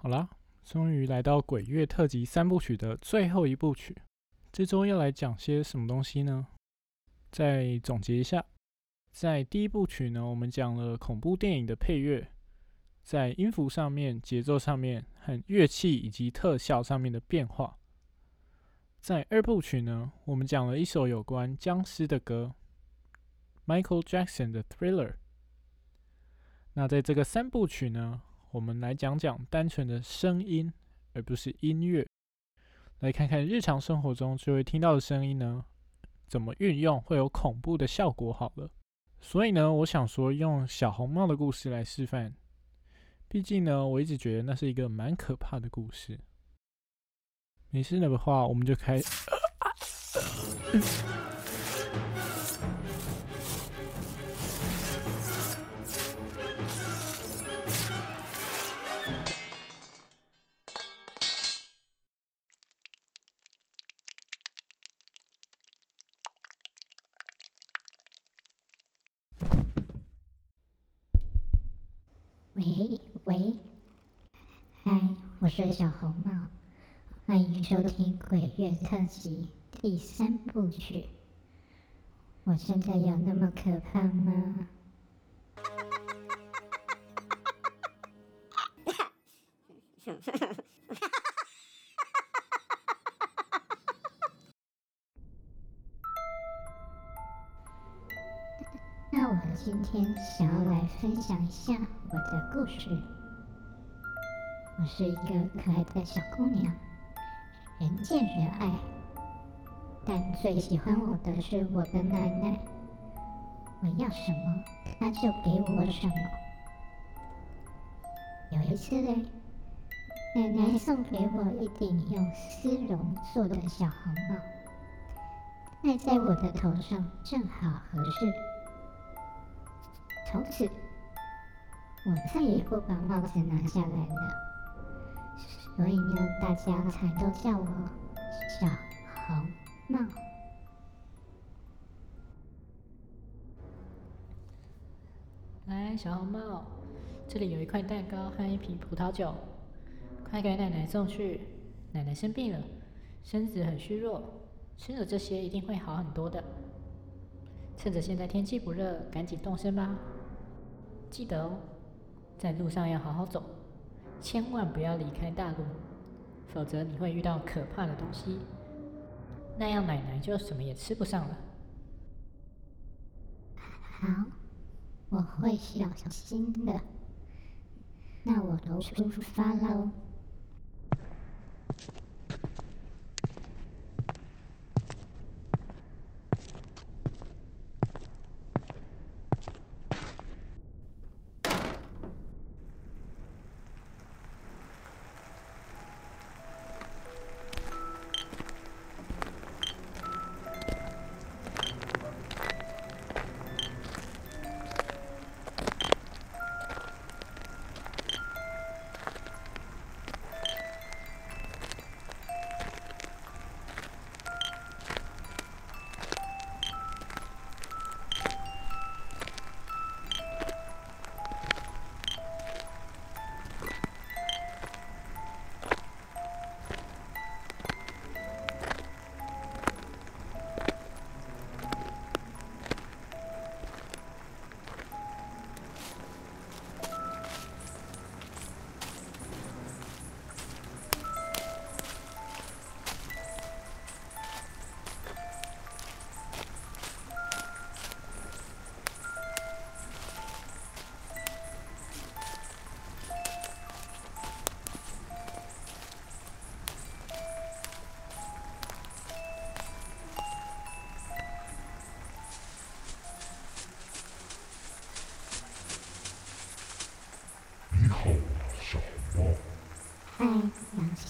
好啦，终于来到鬼月特辑三部曲的最后一部曲。这周要来讲些什么东西呢？再总结一下，在第一部曲呢，我们讲了恐怖电影的配乐，在音符上面、节奏上面和乐器以及特效上面的变化。在二部曲呢，我们讲了一首有关僵尸的歌，Michael Jackson 的《Thriller》。那在这个三部曲呢，我们来讲讲单纯的声音，而不是音乐。来看看日常生活中就会听到的声音呢，怎么运用会有恐怖的效果？好了，所以呢，我想说用小红帽的故事来示范。毕竟呢，我一直觉得那是一个蛮可怕的故事。没事的话，我们就开。我是小红帽，欢迎收听《鬼月特辑》第三部曲。我现在有那么可怕吗？那我今天想要来分享一下我的故事。我是一个可爱的小姑娘，人见人爱，但最喜欢我的是我的奶奶。我要什么，她就给我什么。有一次嘞，奶奶送给我一顶用丝绒做的小红帽，戴在我的头上正好合适。从此，我再也不把帽子拿下来了，所以呢，大家才都叫我小红帽。来，小红帽，这里有一块蛋糕和一瓶葡萄酒，快给奶奶送去。奶奶生病了，身子很虚弱，吃了这些一定会好很多的。趁着现在天气不热，赶紧动身吧。记得哦，在路上要好好走，千万不要离开大陆，否则你会遇到可怕的东西，那样奶奶就什么也吃不上了。好，我会小心的。那我都出发喽。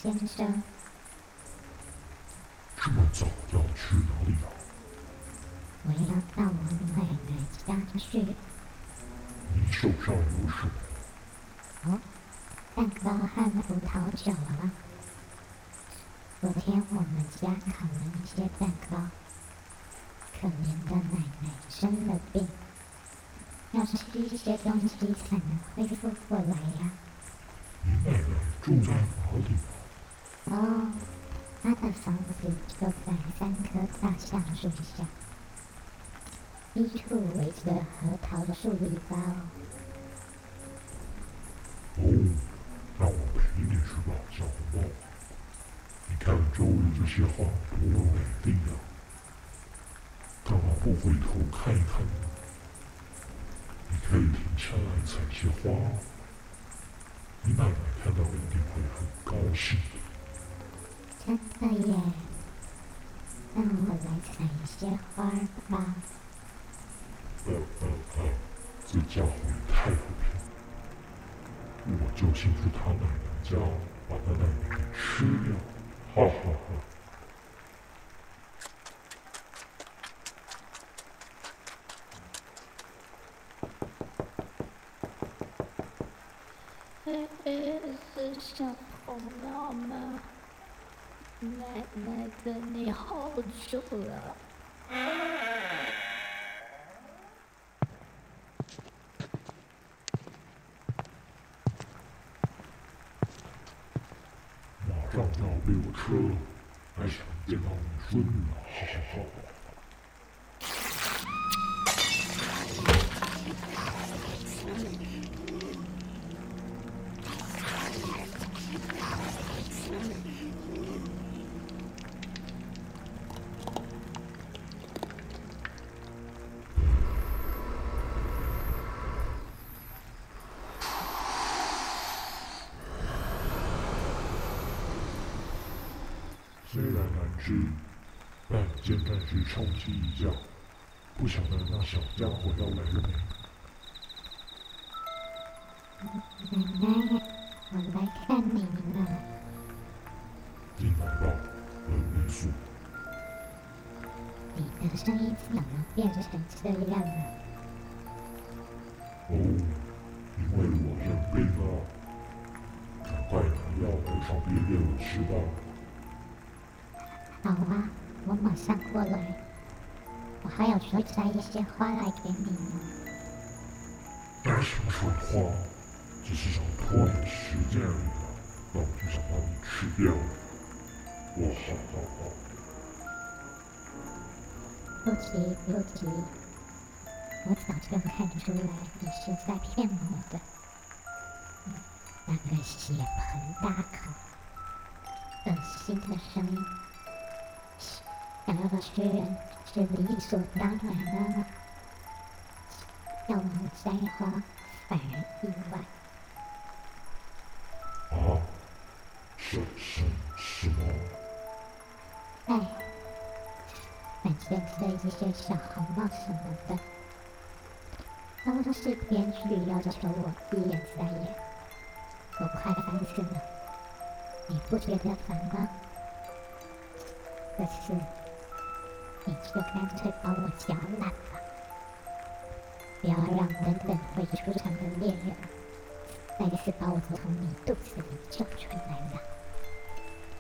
先生，这么早要去哪里啊？我要到我奶奶家去。你手上有什么？哦，蛋糕和葡萄酒啊。昨天我们家烤了一些蛋糕，可怜的奶奶生了病，要吃一些东西才能恢复过来呀。你奶奶住在哪里？哦，他的房子就在三棵大橡树下，一处围着核桃树篱笆哦。哦，那我陪你去吧，小红帽。你看周围这些花多美丽呀、干嘛不回头看一看呢？你可以停下来采些花，你奶奶看到一定会很高兴的。真的耶，让我来采一些花吧。呃呃呃，这家伙也太不骗了！我就先去他奶奶家，把他奶奶给吃掉，哈哈哈！是小朋友们，奶奶等你好久了。马上就要被我吃了，还想见到你孙女，哈哈哈！然难吃，但简单是充饥一觉。不晓得那小家伙要来了没？奶奶，我来看你了。进来吧，本民宿。你的声音怎么变成这样了？哦，因为我生病了，赶快拿药来床边给我吃吧。好啊，我马上过来。我还要去摘一些花来给你呢。干什么蠢话？只是想拖延时间而已，那我就想把你吃掉。哇哈哈哈！不急不急，我早就看出来你是在骗我的。那个血盆大口、恶心的声音，想要吃人是理所当然的，要我摘花反而意外。啊？什什什么？哎，反正这一些小红帽什么的，都是编剧要求我一演再演，我快烦死了。你不觉得烦吗？这次你就干脆把我搅烂吧，不要让等等会出场的猎人再次把我从你肚子里救出来了。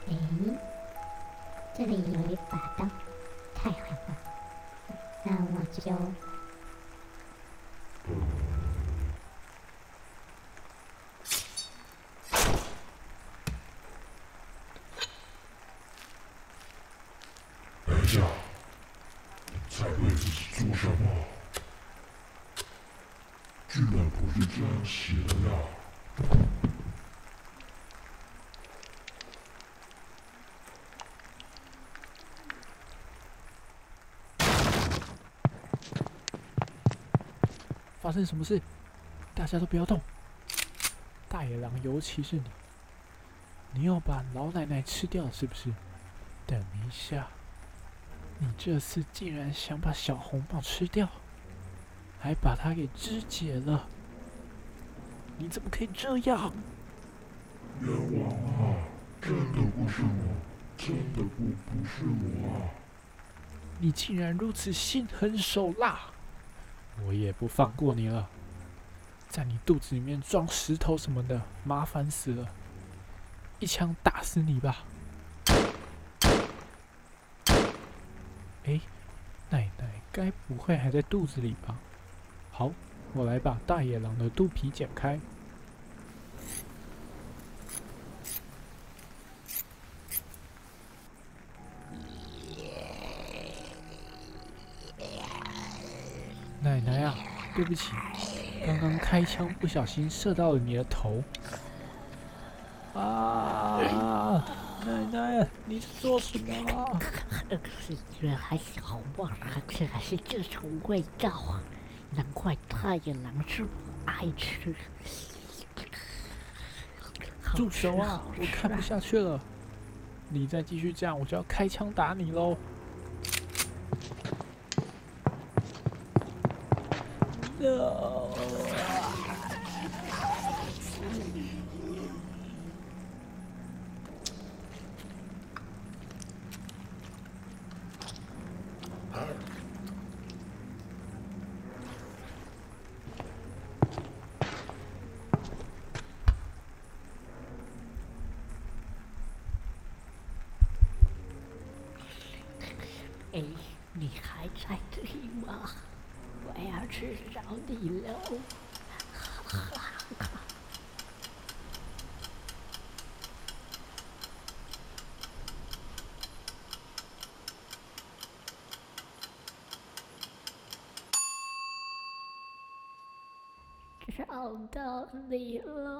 诶。这里有一把刀，太好了，那我就等一下，你在为自己做什么？剧本不是这样写的呀。发生什么事？大家都不要动！大野狼，尤其是你，你要把老奶奶吃掉是不是？等一下，你这次竟然想把小红帽吃掉，还把它给肢解了！你怎么可以这样？冤枉啊！真的不是我，真的不不是我啊！你竟然如此心狠手辣！我也不放过你了，在你肚子里面装石头什么的，麻烦死了！一枪打死你吧！哎，奶奶该不会还在肚子里吧？好，我来把大野狼的肚皮剪开。对不起，刚刚开枪不小心射到了你的头。啊！奶奶，你在做什么？原来小梦这还是这种味道啊！难怪太野狼这么爱吃。住手啊！我看不下去了。你再继续这样，我就要开枪打你喽！哎，你还在这里吗？我我要去找你了。找到你了。